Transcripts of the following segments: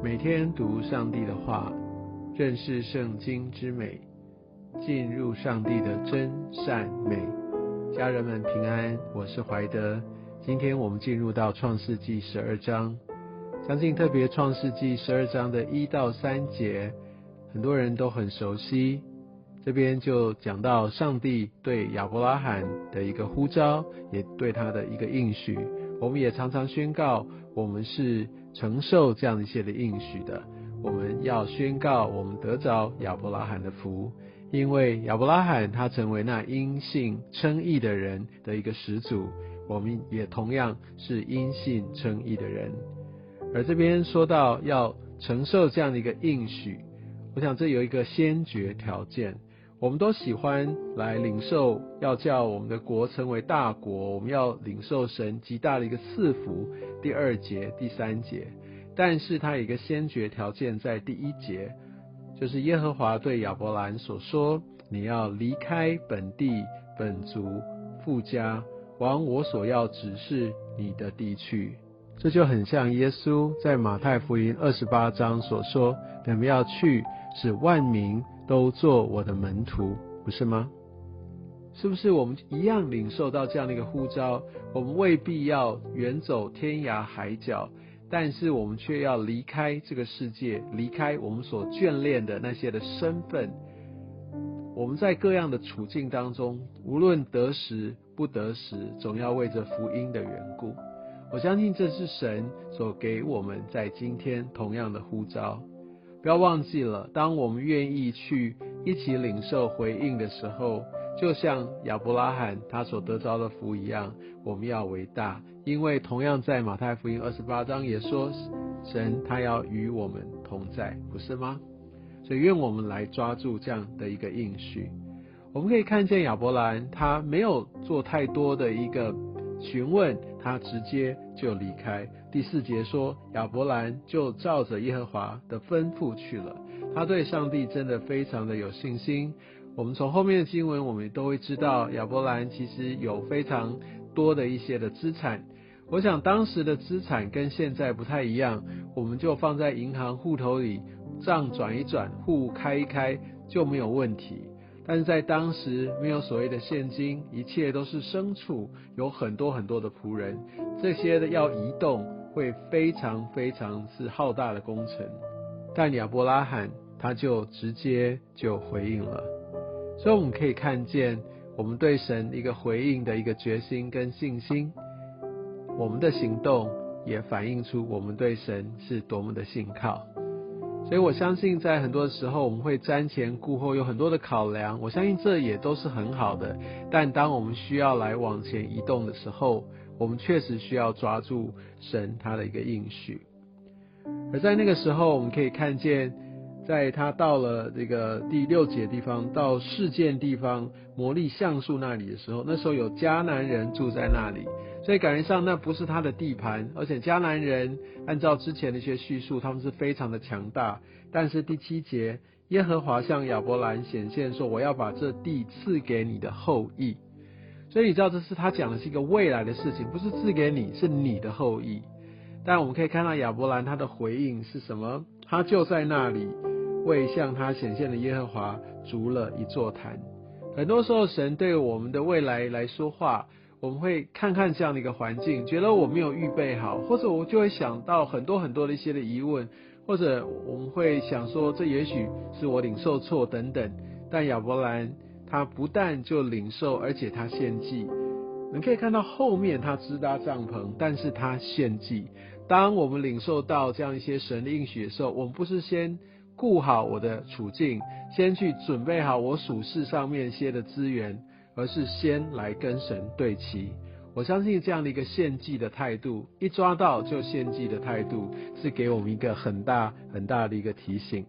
每天读上帝的话，认识圣经之美，进入上帝的真善美。家人们平安，我是怀德。今天我们进入到创世纪十二章，相信特别创世纪十二章的一到三节，很多人都很熟悉。这边就讲到上帝对亚伯拉罕的一个呼召，也对他的一个应许。我们也常常宣告，我们是承受这样一些的应许的。我们要宣告，我们得着亚伯拉罕的福，因为亚伯拉罕他成为那因信称义的人的一个始祖。我们也同样是因信称义的人。而这边说到要承受这样的一个应许，我想这有一个先决条件。我们都喜欢来领受，要叫我们的国成为大国，我们要领受神极大的一个赐福。第二节、第三节，但是它有一个先决条件，在第一节，就是耶和华对亚伯兰所说：“你要离开本地、本族、富家，往我所要指示你的地去。”这就很像耶稣在马太福音二十八章所说：“你们要去，使万民。”都做我的门徒，不是吗？是不是我们一样领受到这样的一个呼召？我们未必要远走天涯海角，但是我们却要离开这个世界，离开我们所眷恋的那些的身份。我们在各样的处境当中，无论得时不得时，总要为着福音的缘故。我相信这是神所给我们在今天同样的呼召。不要忘记了，当我们愿意去一起领受回应的时候，就像亚伯拉罕他所得着的福一样，我们要伟大，因为同样在马太福音二十八章也说，神他要与我们同在，不是吗？所以愿我们来抓住这样的一个应许。我们可以看见亚伯兰他没有做太多的一个询问。他直接就离开。第四节说，亚伯兰就照着耶和华的吩咐去了。他对上帝真的非常的有信心。我们从后面的经文，我们都会知道，亚伯兰其实有非常多的一些的资产。我想当时的资产跟现在不太一样，我们就放在银行户头里，账转一转，户开一开就没有问题。但是在当时没有所谓的现金，一切都是牲畜，有很多很多的仆人，这些的要移动会非常非常是浩大的工程。但亚伯拉罕他就直接就回应了，所以我们可以看见我们对神一个回应的一个决心跟信心，我们的行动也反映出我们对神是多么的信靠。所以我相信，在很多的时候，我们会瞻前顾后，有很多的考量。我相信这也都是很好的。但当我们需要来往前移动的时候，我们确实需要抓住神他的一个应许。而在那个时候，我们可以看见，在他到了这个第六节地方，到事件地方魔力橡树那里的时候，那时候有迦南人住在那里。所以感觉上那不是他的地盘，而且迦南人按照之前的一些叙述，他们是非常的强大。但是第七节，耶和华向亚伯兰显现说：“我要把这地赐给你的后裔。”所以你知道这是他讲的是一个未来的事情，不是赐给你，是你的后裔。但我们可以看到亚伯兰他的回应是什么？他就在那里为向他显现的耶和华筑了一座坛。很多时候，神对我们的未来来说话。我们会看看这样的一个环境，觉得我没有预备好，或者我就会想到很多很多的一些的疑问，或者我们会想说，这也许是我领受错等等。但亚伯兰他不但就领受，而且他献祭。你可以看到后面他支搭帐篷，但是他献祭。当我们领受到这样一些神的应许的时候，我们不是先顾好我的处境，先去准备好我属事上面些的资源。而是先来跟神对齐，我相信这样的一个献祭的态度，一抓到就献祭的态度，是给我们一个很大很大的一个提醒。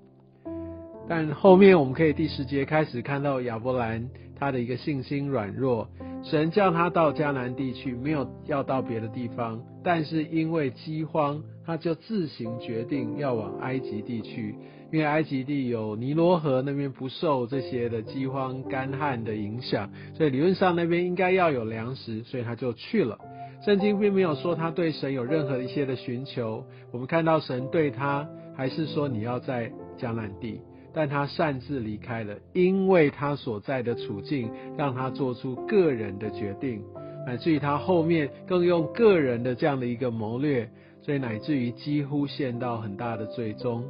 但后面我们可以第十节开始看到亚伯兰他的一个信心软弱，神叫他到迦南地去，没有要到别的地方，但是因为饥荒，他就自行决定要往埃及地去。因为埃及地有尼罗河那边不受这些的饥荒干旱的影响，所以理论上那边应该要有粮食，所以他就去了。圣经并没有说他对神有任何一些的寻求。我们看到神对他还是说你要在迦南地？但他擅自离开了，因为他所在的处境让他做出个人的决定，乃至于他后面更用个人的这样的一个谋略，所以乃至于几乎陷到很大的最终。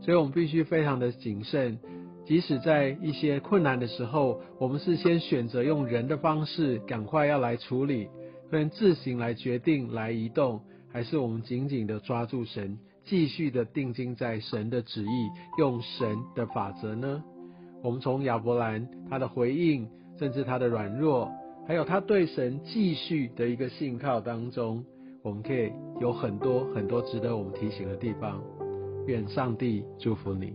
所以我们必须非常的谨慎，即使在一些困难的时候，我们是先选择用人的方式赶快要来处理，跟自行来决定来移动，还是我们紧紧的抓住神？继续的定睛在神的旨意，用神的法则呢？我们从亚伯兰他的回应，甚至他的软弱，还有他对神继续的一个信靠当中，我们可以有很多很多值得我们提醒的地方。愿上帝祝福你。